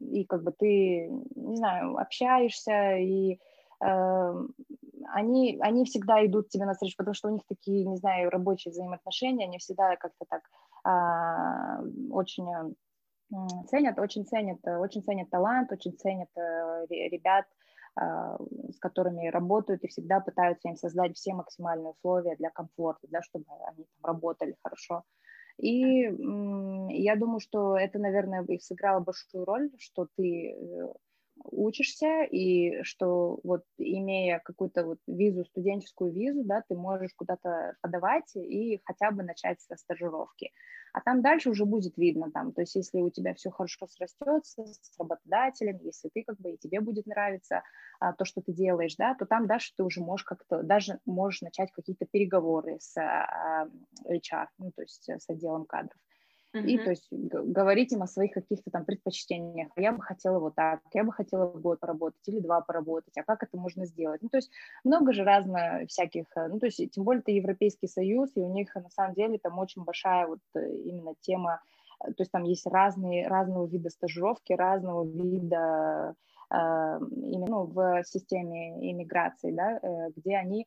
и как бы ты, не знаю, общаешься, и э, они, они всегда идут тебе навстречу, потому что у них такие, не знаю, рабочие взаимоотношения, они всегда как-то так э, очень ценят, очень ценят, очень ценят талант, очень ценят э, ребят, э, с которыми работают и всегда пытаются им создать все максимальные условия для комфорта, да, чтобы они там работали хорошо. И я думаю, что это, наверное, сыграло большую роль, что ты э, учишься, и что вот имея какую-то вот визу, студенческую визу, да, ты можешь куда-то подавать и хотя бы начать со стажировки. А там дальше уже будет видно там, то есть если у тебя все хорошо срастется с работодателем, если ты как бы и тебе будет нравиться а, то, что ты делаешь, да, то там дальше ты уже можешь как-то, даже можешь начать какие-то переговоры с а, HR, ну, то есть с отделом кадров. Uh-huh. И то есть говорить им о своих каких-то там предпочтениях. Я бы хотела вот так, я бы хотела год поработать или два поработать, а как это можно сделать? Ну, то есть много же разных всяких, э, ну, то есть тем более это Европейский Союз, и у них на самом деле там очень большая вот э, именно тема, э, то есть там есть разные, разного вида стажировки, разного вида именно ну, в системе иммиграции, да, где они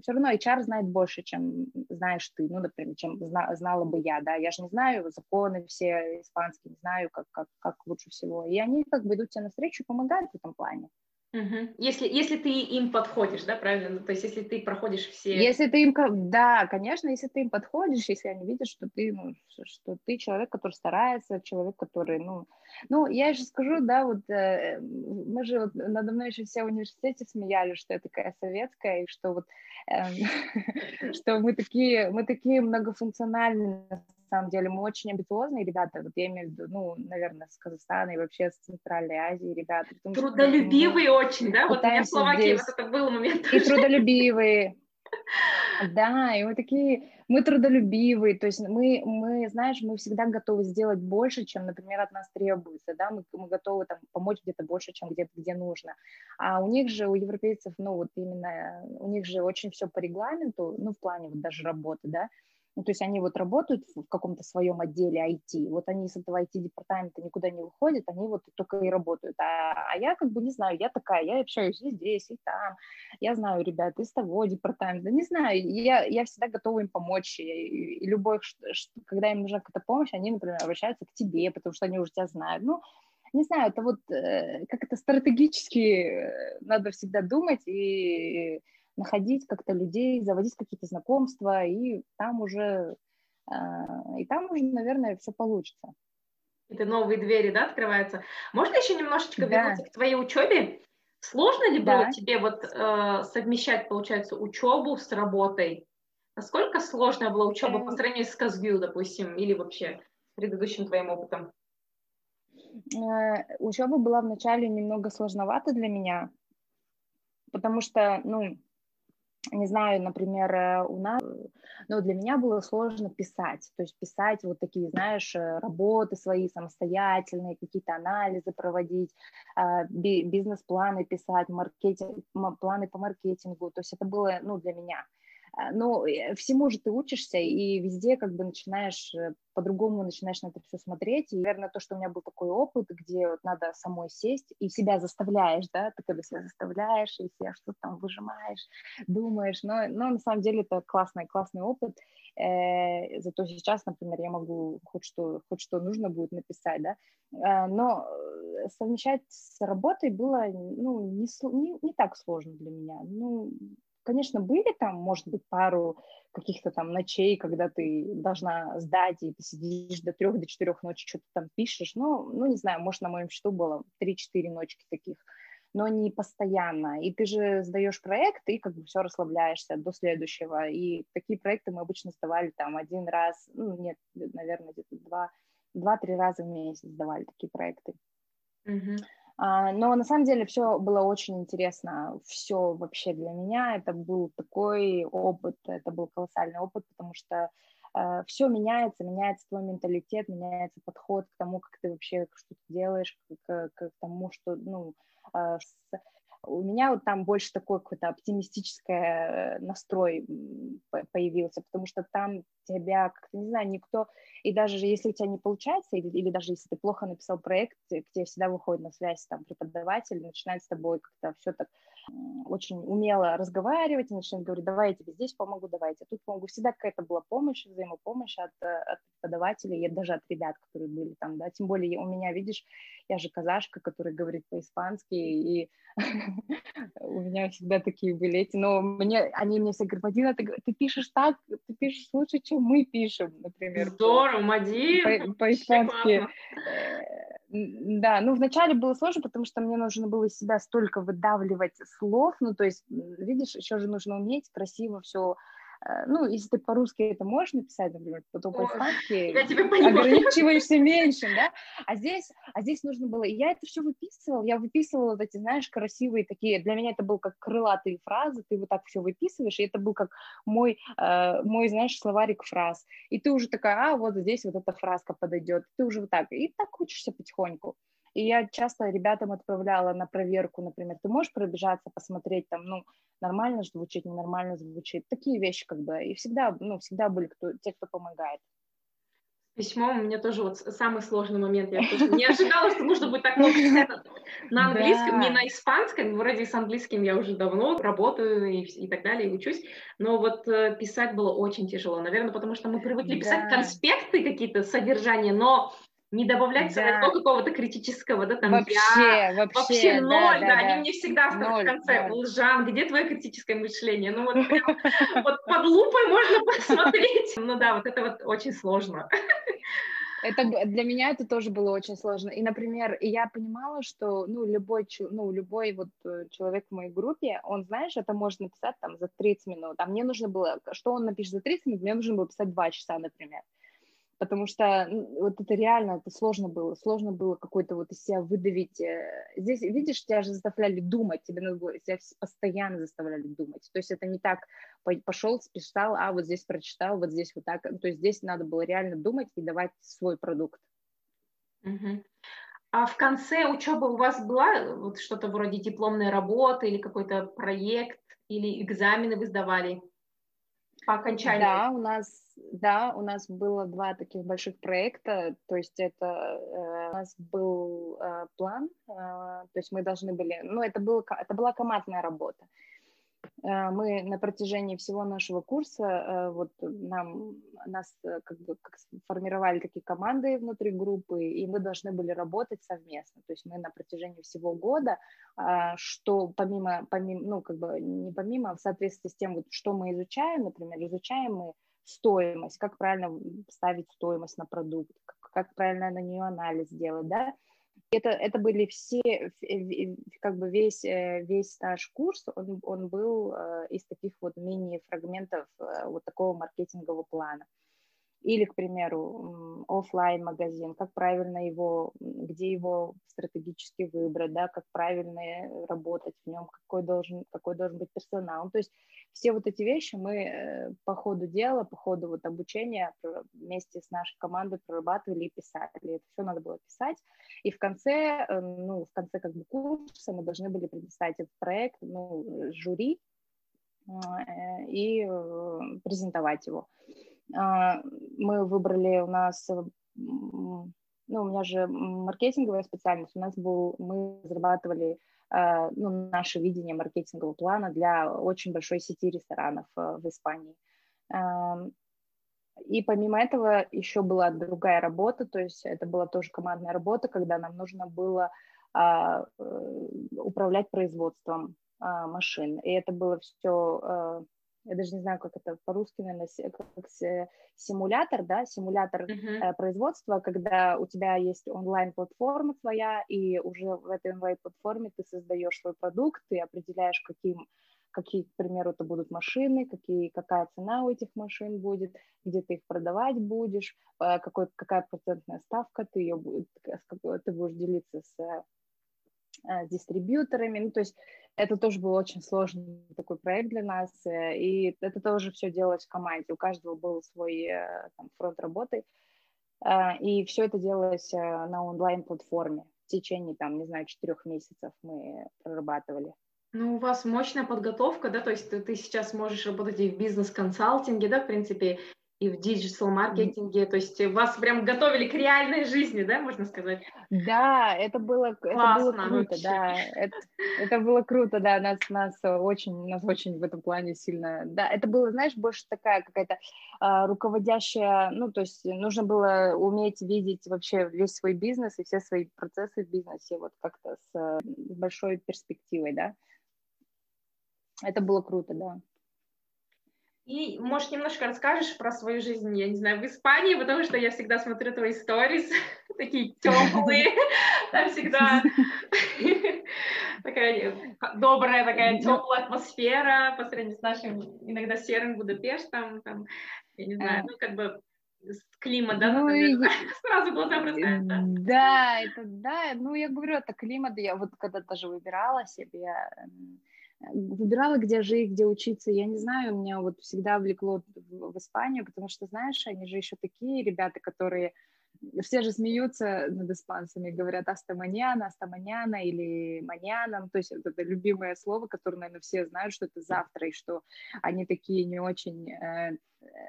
все равно HR знает больше, чем знаешь ты, ну, например, чем зна, знала бы я, да, я же не знаю законы все испанские, не знаю, как, как, как лучше всего, и они как бы идут тебе навстречу и помогают в этом плане. Угу. Если, если ты им подходишь, да, правильно? Ну, то есть если ты проходишь все... Если ты им, да, конечно, если ты им подходишь, если они видят, что ты, ну, что ты человек, который старается, человек, который, ну... Ну, я еще скажу, да, вот э, мы же вот надо мной еще все в университете смеялись, что я такая советская, и что вот, э, что мы такие, мы такие многофункциональные самом деле мы очень амбициозные ребята, вот я имею в виду, ну, наверное, с Казахстана и вообще с Центральной Азии ребята. Трудолюбивые что, очень, да? Вот у меня в Словакии здесь... вот это был момент. И трудолюбивые. Да, и мы такие, мы трудолюбивые, то есть мы, мы, знаешь, мы всегда готовы сделать больше, чем, например, от нас требуется, да, мы, мы готовы там помочь где-то больше, чем где-то, где нужно. А у них же, у европейцев, ну, вот именно, у них же очень все по регламенту, ну, в плане вот даже работы, да, ну, то есть они вот работают в каком-то своем отделе IT, вот они из этого IT-департамента никуда не выходят, они вот только и работают. А, а я как бы не знаю, я такая, я общаюсь и здесь, и там, я знаю ребят из того департамента, не знаю, я, я всегда готова им помочь, и, и любой, когда им нужна какая-то помощь, они, например, обращаются к тебе, потому что они уже тебя знают. Ну, не знаю, это вот э, как это стратегически э, надо всегда думать и находить как-то людей, заводить какие-то знакомства, и там уже, а, и там уже, наверное, все получится. Это новые двери, да, открываются. Можно еще немножечко да. вернуться к твоей учебе? Сложно ли да. было тебе вот э, совмещать, получается, учебу с работой? Насколько сложная была учеба по эм. сравнению с Казгил, допустим, или вообще предыдущим твоим опытом? Э, учеба была вначале немного сложновата для меня, потому что, ну, не знаю, например, э, у нас, ну, для меня было сложно писать, то есть писать вот такие, знаешь, э, работы свои самостоятельные, какие-то анализы проводить, а, бизнес-планы писать, маркетинг, планы по маркетингу, то есть это было, ну, для меня – ну, всему же ты учишься, и везде как бы начинаешь, э, по-другому начинаешь на это все смотреть. И, наверное, то, что у меня был такой опыт, где вот надо самой сесть, и себя заставляешь, да, ты когда себя заставляешь, и себя что-то там выжимаешь, думаешь, но, но на самом деле это классный, классный опыт. Э, зато сейчас, например, я могу хоть что, хоть что нужно будет написать, да, э, но э, совмещать с работой было, ну, не, не, не так сложно для меня. Ну, Конечно, были там, может быть, пару каких-то там ночей, когда ты должна сдать, и ты сидишь до трех, до четырех ночи, что-то там пишешь. Ну, ну, не знаю, может, на моем счету было 3-4 ночки таких. но не постоянно. И ты же сдаешь проект, и как бы все расслабляешься до следующего. И такие проекты мы обычно сдавали там один раз, ну, нет, наверное, где-то два, два-три раза в месяц сдавали такие проекты. Mm-hmm. А, но на самом деле все было очень интересно, все вообще для меня. Это был такой опыт, это был колоссальный опыт, потому что э, все меняется, меняется твой менталитет, меняется подход к тому, как ты вообще что-то делаешь, к, к, к тому, что, ну, э, с, у меня вот там больше такой какой-то оптимистический э, настрой появился, потому что там тебя, как-то, не знаю, никто, и даже если у тебя не получается, или, или даже если ты плохо написал проект, к тебе всегда выходит на связь там преподаватель, начинает с тобой как-то все так очень умело разговаривать, и начинает говорить, давай я тебе здесь помогу, давай я тебе тут помогу. Всегда какая-то была помощь, взаимопомощь от, э, от преподавателей, и даже от ребят, которые были там, да, тем более у меня, видишь, я же казашка, которая говорит по-испански, и у меня всегда такие были эти, но мне, они мне все говорят, Мадина, ты, ты пишешь так, ты пишешь лучше, чем мы пишем, например. Здорово, Мадин! По-испански. Да, ну вначале было сложно, потому что мне нужно было из себя столько выдавливать слов, ну то есть, видишь, еще же нужно уметь красиво все ну, если ты по-русски это можешь написать, например, потом по-испански ограничиваешься меньше, да, а здесь, а здесь нужно было, и я это все выписывала, я выписывала вот эти, знаешь, красивые такие, для меня это был как крылатые фразы, ты вот так все выписываешь, и это был как мой, э, мой, знаешь, словарик фраз, и ты уже такая, а, вот здесь вот эта фразка подойдет, ты уже вот так, и так учишься потихоньку. И я часто ребятам отправляла на проверку, например, ты можешь пробежаться, посмотреть там, ну, нормально звучит, ненормально звучит, такие вещи как бы, и всегда, ну, всегда были кто, те, кто помогает. Письмо у меня тоже вот самый сложный момент. Я тоже не ожидала, что нужно будет так много писать на английском, не на испанском. Вроде с английским я уже давно работаю и, и так далее, и учусь. Но вот э, писать было очень тяжело. Наверное, потому что мы привыкли писать конспекты какие-то, содержания, но не добавлять да. своего какого-то критического, да, там, вообще, я, вообще, вообще ноль, да, да, да, они мне всегда ноль, в конце, ноль. Лжан, где твое критическое мышление? Ну вот, вот под лупой можно посмотреть. Ну да, вот это вот очень сложно. Это для меня это тоже было очень сложно. И, например, я понимала, что ну любой, ну любой вот э, человек в моей группе, он, знаешь, это можно написать там за 30 минут. А мне нужно было, что он напишет за 30 минут, мне нужно было писать 2 часа, например потому что вот это реально, это сложно было, сложно было какой-то вот из себя выдавить. Э, здесь, видишь, тебя же заставляли думать, тебе надо было, тебя постоянно заставляли думать, то есть это не так, пошел, списал, а вот здесь прочитал, вот здесь вот так, то есть здесь надо было реально думать и давать свой продукт. А в конце учебы у вас была вот что-то вроде дипломной работы или какой-то проект, или экзамены вы сдавали по окончании? Да, у нас да, у нас было два таких больших проекта, то есть это э, у нас был э, план, э, то есть мы должны были, ну это был, это была командная работа. Э, мы на протяжении всего нашего курса, э, вот нам, нас э, как бы как формировали такие команды внутри группы, и мы должны были работать совместно. То есть мы на протяжении всего года, что помимо, помимо ну как бы не помимо, а в соответствии с тем, вот, что мы изучаем, например, изучаем мы стоимость, как правильно ставить стоимость на продукт, как, как правильно на нее анализ делать, да, это, это были все, как бы весь, э, весь наш курс, он, он был э, из таких вот мини-фрагментов э, вот такого маркетингового плана. Или, к примеру, офлайн магазин, как правильно его, где его стратегически выбрать, да, как правильно работать в нем, какой должен, какой должен быть персонал. То есть все вот эти вещи мы э, по ходу дела, по ходу вот обучения вместе с нашей командой прорабатывали и писали. Это все надо было писать. И в конце, э, ну, в конце как бы курса мы должны были предоставить этот проект ну, жюри э, и презентовать его. А, мы выбрали у нас, ну, у меня же маркетинговая специальность, у нас был, мы разрабатывали а, ну, наше видение маркетингового плана для очень большой сети ресторанов а, в Испании. И помимо этого еще была другая работа, то есть это была тоже командная работа, когда нам нужно было э, управлять производством машин. И это было все я даже не знаю, как это по-русски, наверное, как симулятор, да, симулятор uh-huh. производства, когда у тебя есть онлайн-платформа твоя, и уже в этой онлайн-платформе ты создаешь свой продукт, ты определяешь, каким какие, к примеру, это будут машины, какие, какая цена у этих машин будет, где ты их продавать будешь, э, какой, какая процентная ставка, ты, ее, ты будешь делиться с, с дистрибьюторами. Ну, то есть это тоже был очень сложный такой проект для нас, э, и это тоже все делалось в команде. У каждого был свой э, там, фронт работы, э, и все это делалось на онлайн-платформе. В течение, там, не знаю, четырех месяцев мы прорабатывали. Ну, у вас мощная подготовка, да, то есть ты, ты сейчас можешь работать и в бизнес-консалтинге, да, в принципе, и в диджитал-маркетинге, то есть вас прям готовили к реальной жизни, да, можно сказать? Да, это было, Классно, это было круто, вообще. да, это, это было круто, да, нас, нас очень, нас очень в этом плане сильно, да, это было, знаешь, больше такая какая-то а, руководящая, ну, то есть нужно было уметь видеть вообще весь свой бизнес и все свои процессы в бизнесе вот как-то с, с большой перспективой, да, это было круто, да. И, может, немножко расскажешь про свою жизнь, я не знаю, в Испании, потому что я всегда смотрю твои сторис, такие теплые, там всегда такая добрая, такая теплая атмосфера по сравнению с нашим иногда серым Будапештом, там, я не знаю, ну, как бы климат, да, ну, и... сразу глаза бросаются. Да. да, это, да, ну, я говорю, это климат, я вот когда даже выбирала себе выбирала, где жить, где учиться. Я не знаю, меня вот всегда влекло в, Испанию, потому что, знаешь, они же еще такие ребята, которые все же смеются над испанцами, говорят астаманьяна, астаманьяна или маньяном, то есть это любимое слово, которое, наверное, все знают, что это завтра, и что они такие не очень, э,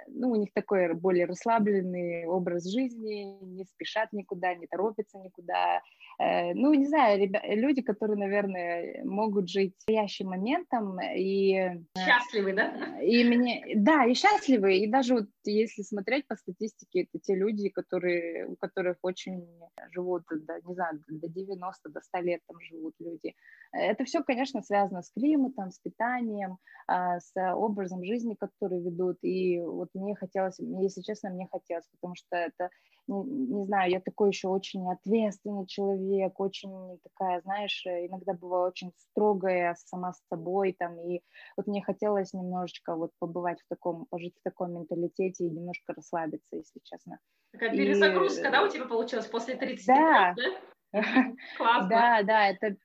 ну, у них такой более расслабленный образ жизни, не спешат никуда, не торопятся никуда, Э, ну, не знаю, ребя- люди, которые, наверное, могут жить настоящим моментом и... Э, счастливы, да? И мне, да, и счастливы, и даже вот если смотреть по статистике, это те люди, которые, у которых очень живут, до, не знаю, до 90, до 100 лет там живут люди. Это все, конечно, связано с климатом, с питанием, а, с образом жизни, который ведут, и вот мне хотелось, если честно, мне хотелось, потому что это не, не знаю, я такой еще очень ответственный человек, очень такая, знаешь, иногда бываю очень строгая сама с собой, там, и вот мне хотелось немножечко вот побывать в таком, пожить в таком менталитете и немножко расслабиться, если честно. Такая перезагрузка, и... да, у тебя получилась после 30 да. лет, да? Классно. Да, да, это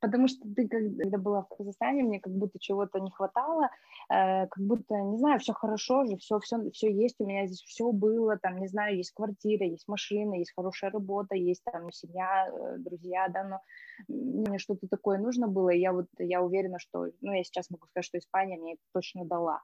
потому что ты, когда была в Казахстане, мне как будто чего-то не хватало, э, как будто, не знаю, все хорошо же, все, все, все есть, у меня здесь все было, там, не знаю, есть квартира, есть машина, есть хорошая работа, есть там семья, э, друзья, да, но мне что-то такое нужно было, и я вот, я уверена, что, ну, я сейчас могу сказать, что Испания мне точно дала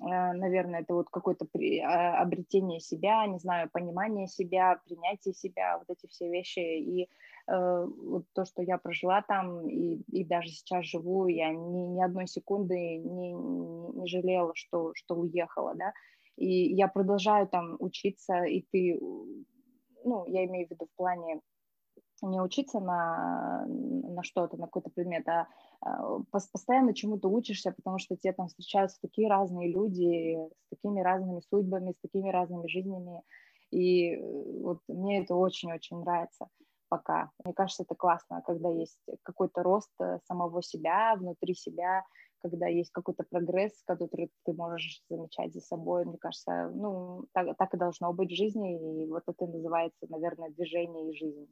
наверное, это вот какое-то а, обретение себя, не знаю, понимание себя, принятие себя, вот эти все вещи. И Э, вот то, что я прожила там и, и даже сейчас живу, я ни, ни одной секунды не, не жалела, что, что уехала, да, и я продолжаю там учиться, и ты, ну, я имею в виду в плане не учиться на, на что-то, на какой-то предмет, а, а постоянно чему-то учишься, потому что тебе там встречаются такие разные люди с такими разными судьбами, с такими разными жизнями, и э, вот мне это очень-очень нравится пока. Мне кажется, это классно, когда есть какой-то рост э, самого себя, внутри себя, когда есть какой-то прогресс, который ты можешь замечать за собой. Мне кажется, ну, так, так и должно быть в жизни, и вот это называется, наверное, движение и жизнь.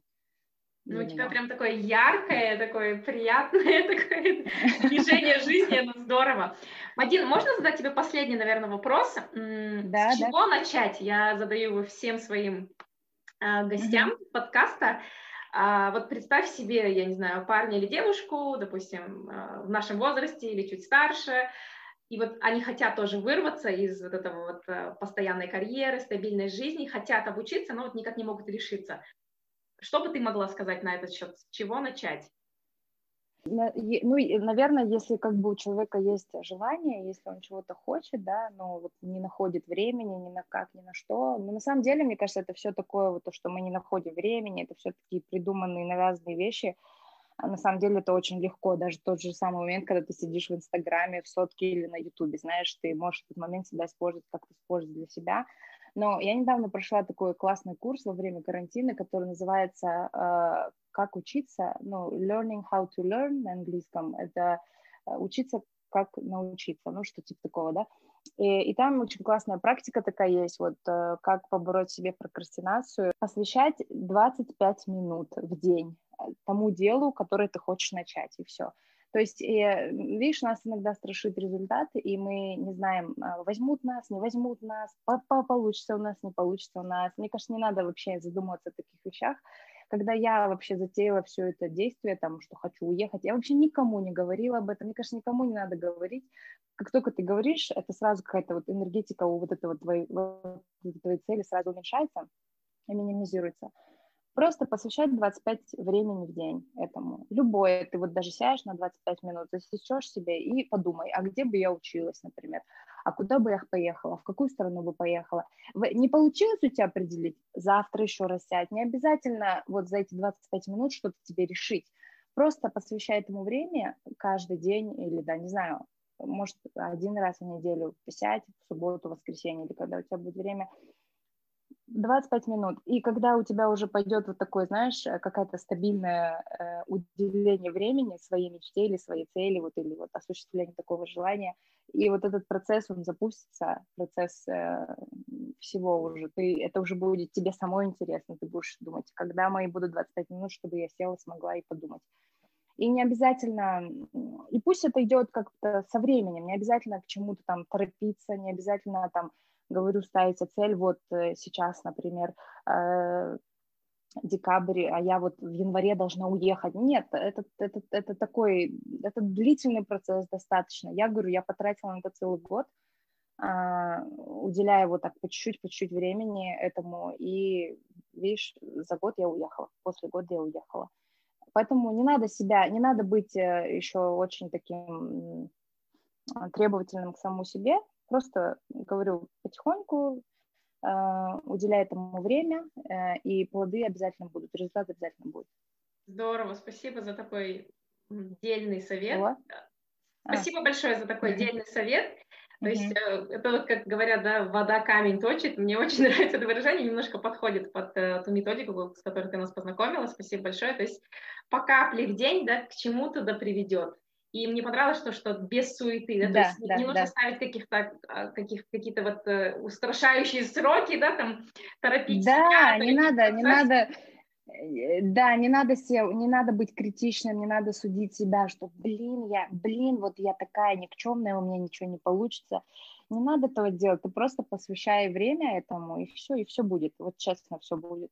Ну, у тебя прям такое яркое, такое приятное такое движение жизни, это здорово. Мадин, можно задать тебе последний, наверное, вопрос? Да, С чего да. начать? Я задаю его всем своим э, гостям mm-hmm. подкаста. А вот представь себе, я не знаю, парня или девушку, допустим, а, в нашем возрасте или чуть старше, и вот они хотят тоже вырваться из вот этого вот а, постоянной карьеры, стабильной жизни, хотят обучиться, но вот никак не могут решиться. Что бы ты могла сказать на этот счет? С чего начать? Ну, наверное, если как бы у человека есть желание, если он чего-то хочет, да, но вот не находит времени ни на как, ни на что. Но на самом деле, мне кажется, это все такое, вот то, что мы не находим времени, это все такие придуманные, навязанные вещи. А на самом деле это очень легко, даже тот же самый момент, когда ты сидишь в Инстаграме, в сотке или на Ютубе, знаешь, ты можешь этот момент всегда использовать как-то использовать для себя. Но я недавно прошла такой классный курс во время карантина, который называется э, «Как учиться», ну, «Learning how to learn» на английском. Это э, учиться как научиться, ну, что типа такого, да. И, и там очень классная практика такая есть, вот э, как побороть себе прокрастинацию, посвящать 25 минут в день э, тому делу, которое ты хочешь начать, и все. То есть, и, видишь, нас иногда страшит результаты, и мы не знаем, а, возьмут нас, не возьмут нас, получится у нас, не получится у нас. Мне кажется, не надо вообще задумываться о таких вещах когда я вообще затеяла все это действие, там, что хочу уехать, я вообще никому не говорила об этом. Мне кажется, никому не надо говорить. Как только ты говоришь, это сразу какая-то вот энергетика у вот этого твоей, вот твоей цели сразу уменьшается и минимизируется. Просто посвящать 25 времени в день этому. Любое, ты вот даже сядешь на 25 минут, засечешь себе и подумай, а где бы я училась, например, а куда бы я поехала, в какую страну бы поехала. Не получилось у тебя определить? Завтра еще раз сядь. Не обязательно вот за эти 25 минут что-то тебе решить. Просто посвящай этому время каждый день или, да, не знаю, может, один раз в неделю сядь, в субботу, воскресенье, или когда у тебя будет время, 25 минут. И когда у тебя уже пойдет вот такое, знаешь, э, какое-то стабильное э, уделение времени своей мечте или своей цели, вот, или вот осуществление такого желания, и вот этот процесс, он запустится, процесс э, всего уже, ты, это уже будет тебе самой интересно, ты будешь думать, когда мои будут 25 минут, чтобы я села, смогла и подумать. И не обязательно, и пусть это идет как-то со временем, не обязательно к чему-то там торопиться, не обязательно там говорю, ставите цель, вот э, сейчас, например, э, декабрь, а я вот в январе должна уехать. Нет, это, это, это такой, это длительный процесс достаточно. Я говорю, я потратила на это целый год, а, уделяя вот так по чуть-чуть, по чуть-чуть времени этому, и, видишь, за год я уехала, после года я уехала. Поэтому не надо себя, не надо быть э, еще очень таким требовательным к самому себе, Просто говорю потихоньку, э, уделяя этому время, э, и плоды обязательно будут, результат обязательно будет. Здорово, спасибо за такой дельный совет. Вот. Спасибо а. большое за такой дельный совет. То есть э, это вот, как говорят, да, вода камень точит. Мне очень нравится это выражение, немножко подходит под э, ту методику, с которой ты нас познакомила. Спасибо большое. То есть по капле в день, да, к чему-то да приведет. И мне понравилось, что, что без суеты, да, да то есть да, не нужно да. ставить каких-то а, каких, какие-то вот э, устрашающие сроки, да, там торопить Да, себя, не надо, не надо, э, да, не надо себе, не надо быть критичным, не надо судить себя, что, блин, я, блин, вот я такая никчемная, у меня ничего не получится. Не надо этого делать, ты просто посвящай время этому, и все, и все будет, вот честно, все будет.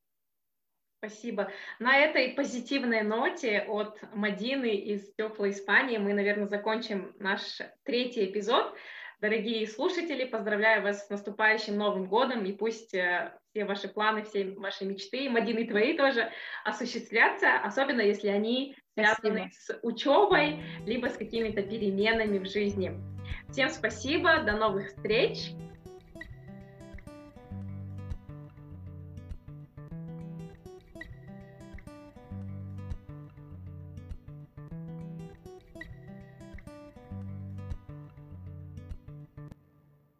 Спасибо. На этой позитивной ноте от Мадины из теплой Испании мы, наверное, закончим наш третий эпизод. Дорогие слушатели, поздравляю вас с наступающим Новым годом, и пусть э, все ваши планы, все ваши мечты, Мадины твои тоже осуществлятся, особенно если они связаны спасибо. с учебой, либо с какими-то переменами в жизни. Всем спасибо, до новых встреч!